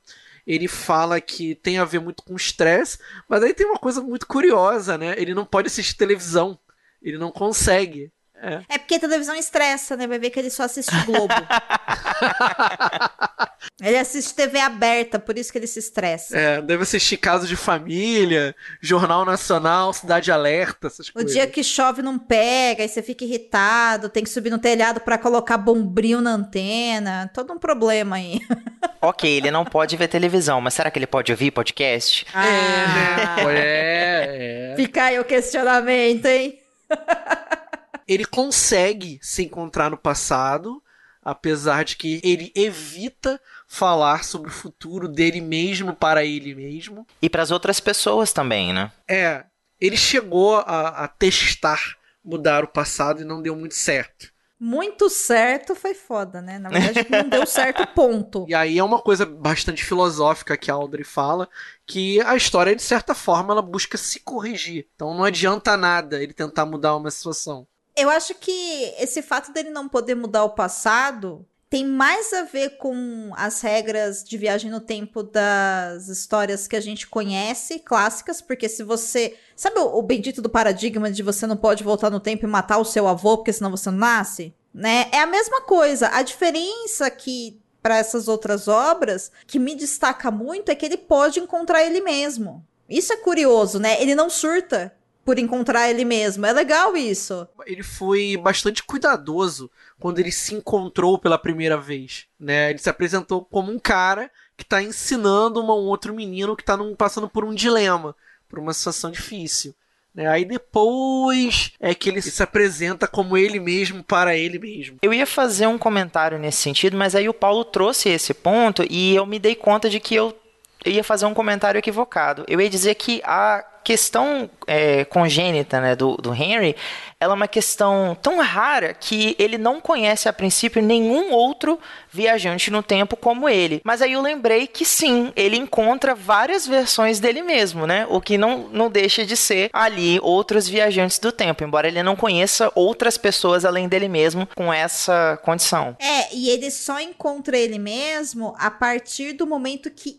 Speaker 4: ele fala que tem a ver muito com estresse, mas aí tem uma coisa muito curiosa, né? Ele não pode assistir televisão. Ele não consegue.
Speaker 2: É. é porque a televisão estressa, né? Vai ver que ele só assiste Globo. ele assiste TV aberta, por isso que ele se estressa.
Speaker 4: É, deve assistir Caso de Família, Jornal Nacional, Cidade Alerta, essas
Speaker 2: o
Speaker 4: coisas.
Speaker 2: O dia que chove não pega, aí você fica irritado, tem que subir no telhado para colocar bombril na antena. Todo um problema aí.
Speaker 3: ok, ele não pode ver televisão, mas será que ele pode ouvir podcast?
Speaker 2: Ah, é, é, é. Fica aí o questionamento, hein?
Speaker 4: ele consegue se encontrar no passado, apesar de que ele evita falar sobre o futuro dele mesmo para ele mesmo.
Speaker 3: E para as outras pessoas também, né?
Speaker 4: É, ele chegou a, a testar mudar o passado e não deu muito certo
Speaker 2: muito certo foi foda, né? Na verdade, não deu certo, ponto.
Speaker 4: E aí é uma coisa bastante filosófica que a Audrey fala, que a história, de certa forma, ela busca se corrigir. Então não adianta nada ele tentar mudar uma situação.
Speaker 2: Eu acho que esse fato dele não poder mudar o passado tem mais a ver com as regras de viagem no tempo das histórias que a gente conhece, clássicas, porque se você. Sabe o, o bendito do paradigma de você não pode voltar no tempo e matar o seu avô, porque senão você não nasce? Né? É a mesma coisa. A diferença que para essas outras obras, que me destaca muito, é que ele pode encontrar ele mesmo. Isso é curioso, né? Ele não surta por encontrar ele mesmo. É legal isso.
Speaker 4: Ele foi bastante cuidadoso quando ele se encontrou pela primeira vez, né? Ele se apresentou como um cara que está ensinando um outro menino que está passando por um dilema, por uma situação difícil. Né? Aí depois é que ele se apresenta como ele mesmo para ele mesmo.
Speaker 3: Eu ia fazer um comentário nesse sentido, mas aí o Paulo trouxe esse ponto e eu me dei conta de que eu ia fazer um comentário equivocado. Eu ia dizer que a questão é, congênita né, do, do Henry, ela é uma questão tão rara que ele não conhece a princípio nenhum outro viajante no tempo como ele. Mas aí eu lembrei que sim, ele encontra várias versões dele mesmo, né? O que não, não deixa de ser ali outros viajantes do tempo, embora ele não conheça outras pessoas além dele mesmo com essa condição.
Speaker 2: É, e ele só encontra ele mesmo a partir do momento que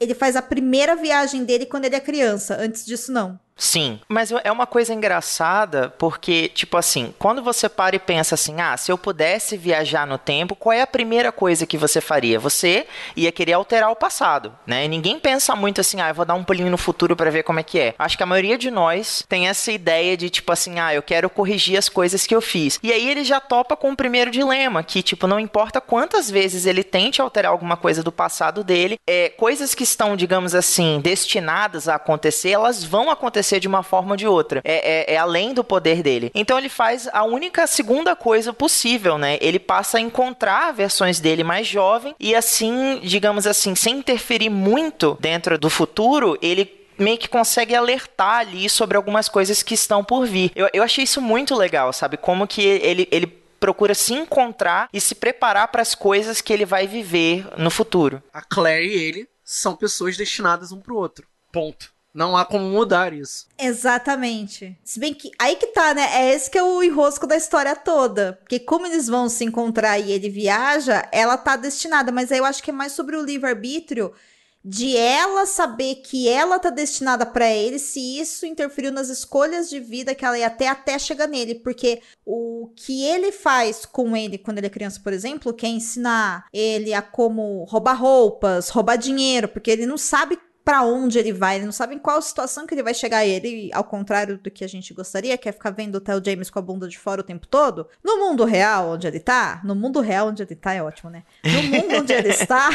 Speaker 2: ele faz a primeira viagem dele quando ele é criança. Antes disso, não.
Speaker 3: Sim, mas é uma coisa engraçada porque, tipo assim, quando você para e pensa assim, ah, se eu pudesse viajar no tempo, qual é a primeira coisa que você faria? Você ia querer alterar o passado, né? E ninguém pensa muito assim, ah, eu vou dar um pulinho no futuro para ver como é que é. Acho que a maioria de nós tem essa ideia de, tipo assim, ah, eu quero corrigir as coisas que eu fiz. E aí ele já topa com o primeiro dilema, que, tipo, não importa quantas vezes ele tente alterar alguma coisa do passado dele, é, coisas que estão, digamos assim, destinadas a acontecer, elas vão acontecer acontecer de uma forma ou de outra. É, é, é, além do poder dele. Então ele faz a única segunda coisa possível, né? Ele passa a encontrar versões dele mais jovem e assim, digamos assim, sem interferir muito dentro do futuro, ele meio que consegue alertar ali sobre algumas coisas que estão por vir. Eu, eu achei isso muito legal, sabe? Como que ele, ele procura se encontrar e se preparar para as coisas que ele vai viver no futuro.
Speaker 4: A Claire e ele são pessoas destinadas um pro outro. Ponto. Não há como mudar isso.
Speaker 2: Exatamente. Se bem que aí que tá, né? É esse que é o enrosco da história toda. Porque como eles vão se encontrar e ele viaja, ela tá destinada. Mas aí eu acho que é mais sobre o livre-arbítrio de ela saber que ela tá destinada para ele, se isso interferiu nas escolhas de vida que ela ia ter até chegar nele, porque o que ele faz com ele quando ele é criança, por exemplo, que é ensinar ele a como roubar roupas, roubar dinheiro, porque ele não sabe para onde ele vai, ele não sabe em qual situação que ele vai chegar. Ele, ao contrário do que a gente gostaria, quer ficar vendo o Theo James com a bunda de fora o tempo todo. No mundo real onde ele tá, no mundo real onde ele tá é ótimo, né? No mundo onde ele está,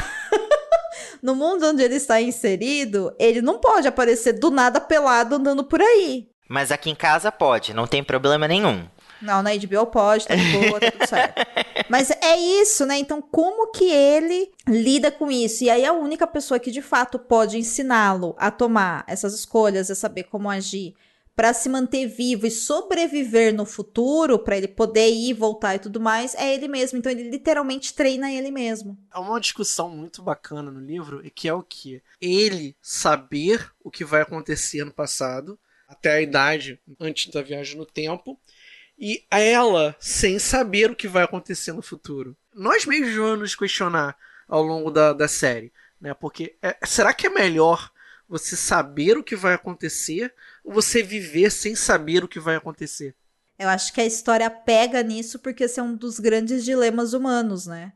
Speaker 2: no mundo onde ele está inserido, ele não pode aparecer do nada pelado andando por aí.
Speaker 3: Mas aqui em casa pode, não tem problema nenhum.
Speaker 2: Não, na HBO pode, tá de boa, tá tudo certo. Mas é isso, né? Então, como que ele lida com isso? E aí, a única pessoa que de fato pode ensiná-lo a tomar essas escolhas, a saber como agir para se manter vivo e sobreviver no futuro, para ele poder ir, voltar e tudo mais, é ele mesmo. Então ele literalmente treina ele mesmo.
Speaker 4: Há uma discussão muito bacana no livro, que é o que ele saber o que vai acontecer no passado, até a idade antes da viagem no tempo, e ela sem saber o que vai acontecer no futuro. Nós mesmos vamos nos questionar ao longo da, da série, né? Porque é, será que é melhor você saber o que vai acontecer ou você viver sem saber o que vai acontecer?
Speaker 2: Eu acho que a história pega nisso porque esse é um dos grandes dilemas humanos, né?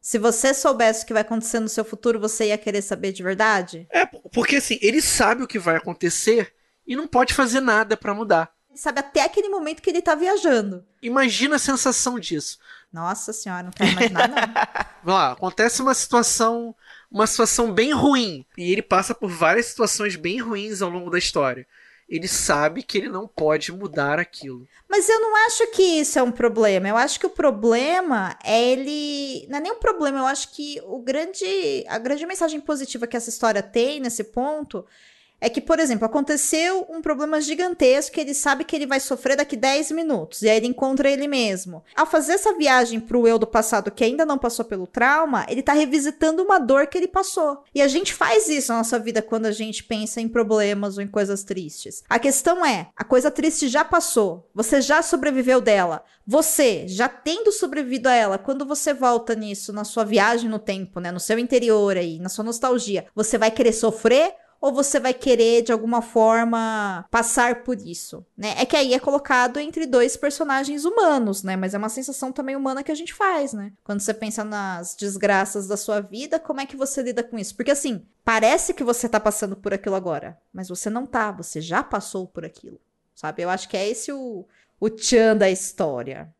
Speaker 2: Se você soubesse o que vai acontecer no seu futuro, você ia querer saber de verdade?
Speaker 4: É, porque assim, ele sabe o que vai acontecer e não pode fazer nada para mudar
Speaker 2: sabe até aquele momento que ele tá viajando.
Speaker 4: Imagina a sensação disso.
Speaker 2: Nossa senhora, não quero imaginar, não.
Speaker 4: Vamos lá, acontece uma situação, uma situação bem ruim. E ele passa por várias situações bem ruins ao longo da história. Ele sabe que ele não pode mudar aquilo.
Speaker 2: Mas eu não acho que isso é um problema. Eu acho que o problema é ele. Não é nem um problema, eu acho que o grande. A grande mensagem positiva que essa história tem nesse ponto é que, por exemplo, aconteceu um problema gigantesco que ele sabe que ele vai sofrer daqui 10 minutos, e aí ele encontra ele mesmo. Ao fazer essa viagem pro eu do passado que ainda não passou pelo trauma, ele tá revisitando uma dor que ele passou. E a gente faz isso na nossa vida quando a gente pensa em problemas ou em coisas tristes. A questão é, a coisa triste já passou, você já sobreviveu dela. Você, já tendo sobrevivido a ela, quando você volta nisso na sua viagem no tempo, né, no seu interior aí, na sua nostalgia, você vai querer sofrer ou você vai querer de alguma forma passar por isso, né? É que aí é colocado entre dois personagens humanos, né? Mas é uma sensação também humana que a gente faz, né? Quando você pensa nas desgraças da sua vida, como é que você lida com isso? Porque assim, parece que você tá passando por aquilo agora, mas você não tá, você já passou por aquilo, sabe? Eu acho que é esse o o tchan da história.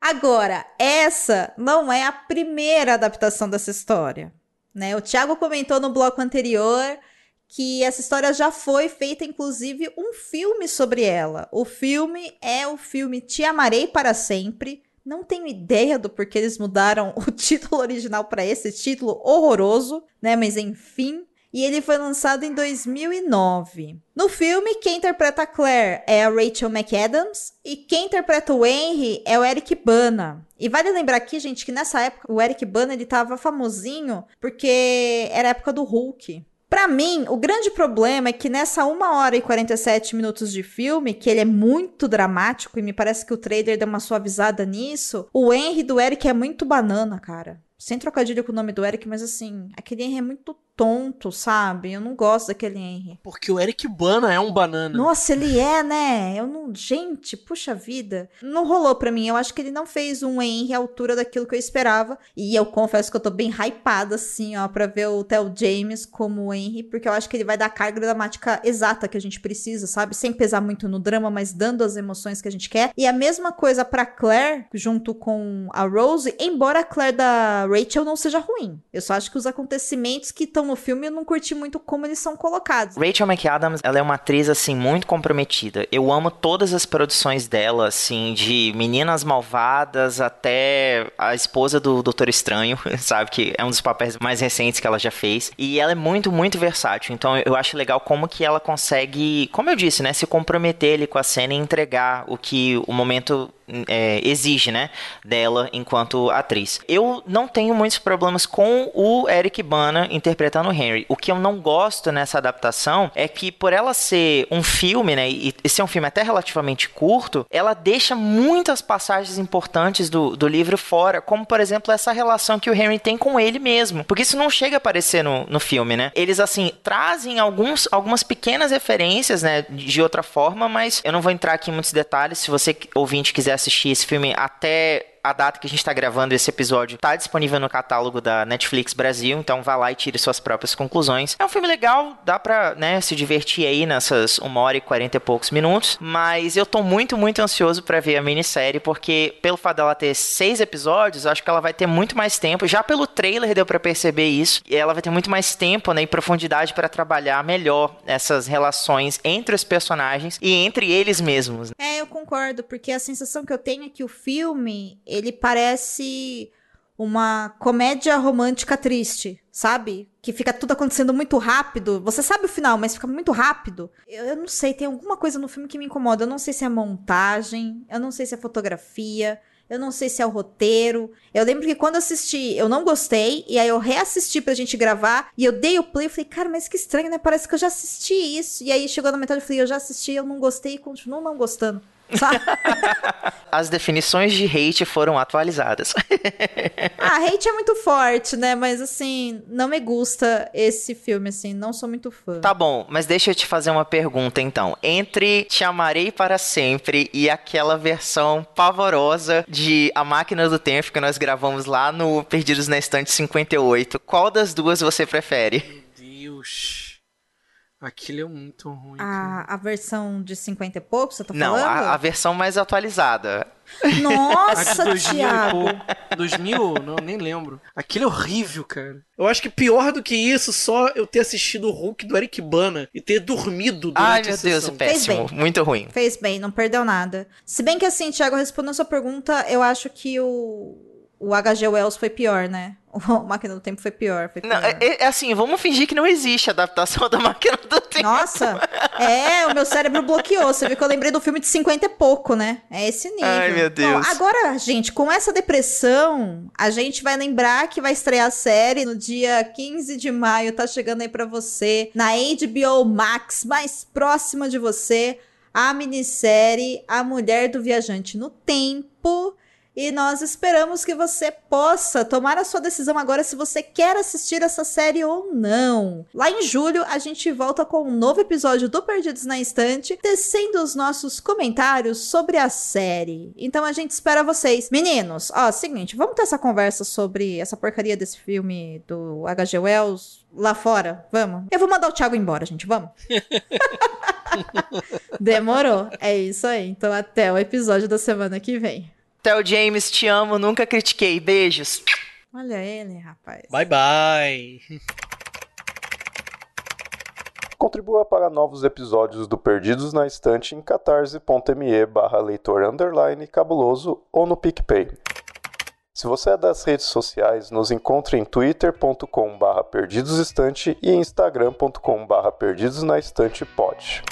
Speaker 2: Agora, essa não é a primeira adaptação dessa história. Né? O Thiago comentou no bloco anterior que essa história já foi feita, inclusive, um filme sobre ela. O filme é o filme Te Amarei para Sempre. Não tenho ideia do porquê eles mudaram o título original para esse título horroroso, né? Mas enfim. E ele foi lançado em 2009. No filme, quem interpreta a Claire é a Rachel McAdams e quem interpreta o Henry é o Eric Bana. E vale lembrar aqui, gente, que nessa época o Eric Bana ele tava famosinho porque era a época do Hulk. Para mim, o grande problema é que nessa 1 hora e 47 minutos de filme, que ele é muito dramático e me parece que o trailer deu uma suavizada nisso, o Henry do Eric é muito banana, cara. Sem trocadilho com o nome do Eric, mas assim, aquele Henry é muito tonto, sabe? Eu não gosto daquele Henry.
Speaker 4: Porque o Eric Bana é um banana.
Speaker 2: Nossa, ele é, né? Eu não. Gente, puxa vida. Não rolou pra mim. Eu acho que ele não fez um Henry à altura daquilo que eu esperava. E eu confesso que eu tô bem hypada, assim, ó, pra ver o Theo James como Henry, porque eu acho que ele vai dar a carga dramática exata que a gente precisa, sabe? Sem pesar muito no drama, mas dando as emoções que a gente quer. E a mesma coisa pra Claire, junto com a Rose, embora a Claire da Rachel não seja ruim. Eu só acho que os acontecimentos que estão no filme, eu não curti muito como eles são colocados.
Speaker 3: Rachel McAdams, ela é uma atriz, assim, muito comprometida. Eu amo todas as produções dela, assim, de Meninas Malvadas até a esposa do Doutor Estranho, sabe? Que é um dos papéis mais recentes que ela já fez. E ela é muito, muito versátil. Então eu acho legal como que ela consegue, como eu disse, né? Se comprometer ali com a cena e entregar o que o momento é, exige, né, dela enquanto atriz. Eu não tenho muitos problemas com o Eric Bana interpretando o Henry. O que eu não gosto nessa adaptação é que por ela ser um filme, né, e ser um filme até relativamente curto, ela deixa muitas passagens importantes do, do livro fora, como por exemplo essa relação que o Henry tem com ele mesmo, porque isso não chega a aparecer no, no filme, né? Eles assim trazem alguns, algumas pequenas referências, né, de outra forma, mas eu não vou entrar aqui em muitos detalhes. Se você ouvinte quiser assistir esse filme até a data que a gente está gravando esse episódio está disponível no catálogo da Netflix Brasil, então vá lá e tire suas próprias conclusões. É um filme legal, dá pra né, se divertir aí nessas 1 hora e 40 e poucos minutos, mas eu tô muito, muito ansioso para ver a minissérie, porque pelo fato dela ter seis episódios, acho que ela vai ter muito mais tempo. Já pelo trailer deu para perceber isso, e ela vai ter muito mais tempo né, e profundidade para trabalhar melhor essas relações entre os personagens e entre eles mesmos.
Speaker 2: É, eu concordo, porque a sensação que eu tenho é que o filme ele parece uma comédia romântica triste, sabe? Que fica tudo acontecendo muito rápido. Você sabe o final, mas fica muito rápido. Eu, eu, não sei, tem alguma coisa no filme que me incomoda. Eu não sei se é montagem, eu não sei se é fotografia, eu não sei se é o roteiro. Eu lembro que quando assisti, eu não gostei, e aí eu reassisti pra gente gravar, e eu dei o play e falei, cara, mas que estranho, né? Parece que eu já assisti isso. E aí chegou na metade e falei, eu já assisti, eu não gostei e continuo não gostando.
Speaker 3: As definições de hate foram atualizadas.
Speaker 2: ah, hate é muito forte, né? Mas assim, não me gusta esse filme, assim, não sou muito fã.
Speaker 3: Tá bom, mas deixa eu te fazer uma pergunta então. Entre Te Amarei para Sempre e aquela versão pavorosa de A Máquina do Tempo que nós gravamos lá no Perdidos na Estante 58, qual das duas você prefere?
Speaker 4: Meu Deus. Aquilo é muito ruim.
Speaker 2: A, a versão de 50 e pouco, você tá falando?
Speaker 3: Não, a, a versão mais atualizada.
Speaker 2: Nossa, a 2000 Thiago!
Speaker 4: 2000? Não, nem lembro. Aquilo é horrível, cara. Eu acho que pior do que isso, só eu ter assistido o Hulk do Eric Bana e ter dormido durante
Speaker 3: Ai, meu Deus, péssimo. Muito ruim.
Speaker 2: Fez bem, não perdeu nada. Se bem que assim, Thiago, respondendo a sua pergunta, eu acho que o o H.G. Wells foi pior, né? O Máquina do Tempo foi pior. Foi pior.
Speaker 3: Não, é, é, assim, vamos fingir que não existe adaptação da Máquina do Tempo. tempo.
Speaker 2: Nossa, é, o meu cérebro bloqueou. Você viu que eu lembrei do filme de 50 e pouco, né? É esse nível.
Speaker 3: Ai, meu Deus.
Speaker 2: Bom, agora, gente, com essa depressão, a gente vai lembrar que vai estrear a série no dia 15 de maio. Tá chegando aí pra você na HBO Max, mais próxima de você. A minissérie A Mulher do Viajante no Tempo. E nós esperamos que você possa tomar a sua decisão agora se você quer assistir essa série ou não. Lá em julho, a gente volta com um novo episódio do Perdidos na Estante, tecendo os nossos comentários sobre a série. Então a gente espera vocês. Meninos, ó, seguinte, vamos ter essa conversa sobre essa porcaria desse filme do H.G. Wells lá fora? Vamos? Eu vou mandar o Thiago embora, gente, vamos? Demorou. É isso aí. Então até o episódio da semana que vem.
Speaker 3: Theo James, te amo, nunca critiquei. Beijos.
Speaker 2: Olha ele, rapaz.
Speaker 4: Bye bye.
Speaker 5: Contribua para novos episódios do Perdidos na Estante em catarse.me barra leitor underline cabuloso ou no PicPay. Se você é das redes sociais, nos encontre em twitter.com barra perdidosestante e instagram.com barra perdidosnaestantepod.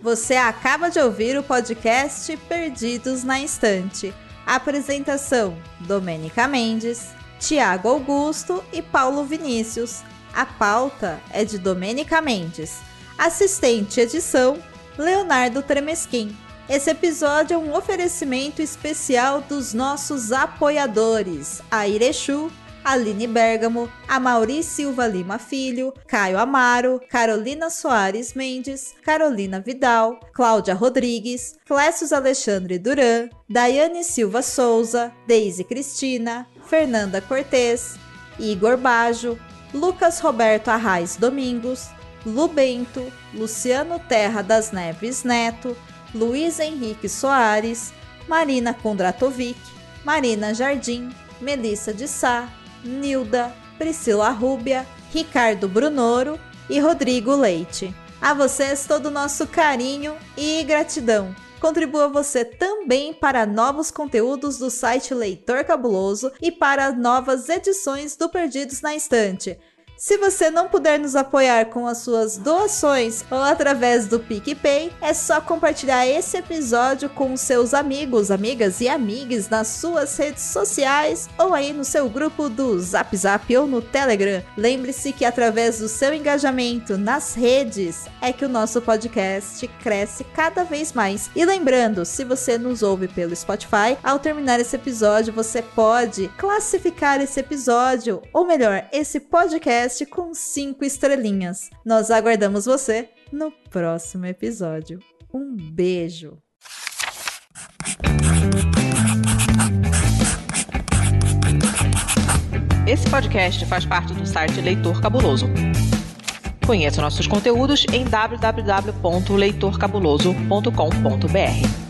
Speaker 2: Você acaba de ouvir o podcast Perdidos na Estante. Apresentação: Domênica Mendes, Tiago Augusto e Paulo Vinícius. A pauta é de Domênica Mendes. Assistente edição: Leonardo Tremesquim. Esse episódio é um oferecimento especial dos nossos apoiadores: a Irechu, Aline Bergamo, Amauri Silva Lima Filho, Caio Amaro, Carolina Soares Mendes, Carolina Vidal, Cláudia Rodrigues, Clécius Alexandre Duran, Daiane Silva Souza, Deise Cristina, Fernanda Cortez, Igor Bajo, Lucas Roberto Arraes Domingos, Lu Bento, Luciano Terra das Neves Neto, Luiz Henrique Soares, Marina Kondratovic, Marina Jardim, Melissa de Sá, Nilda, Priscila Rúbia, Ricardo Brunoro e Rodrigo Leite. A vocês todo o nosso carinho e gratidão. Contribua você também para novos conteúdos do site Leitor Cabuloso e para novas edições do Perdidos na Estante. Se você não puder nos apoiar com as suas doações ou através do PicPay, é só compartilhar esse episódio com seus amigos, amigas e amigues nas suas redes sociais ou aí no seu grupo do Zap Zap ou no Telegram. Lembre-se que através do seu engajamento nas redes é que o nosso podcast cresce cada vez mais. E lembrando, se você nos ouve pelo Spotify, ao terminar esse episódio, você pode classificar esse episódio, ou melhor, esse podcast com cinco estrelinhas. Nós aguardamos você no próximo episódio. Um beijo!
Speaker 6: Esse podcast faz parte do site Leitor Cabuloso. Conheça nossos conteúdos em www.leitorcabuloso.com.br.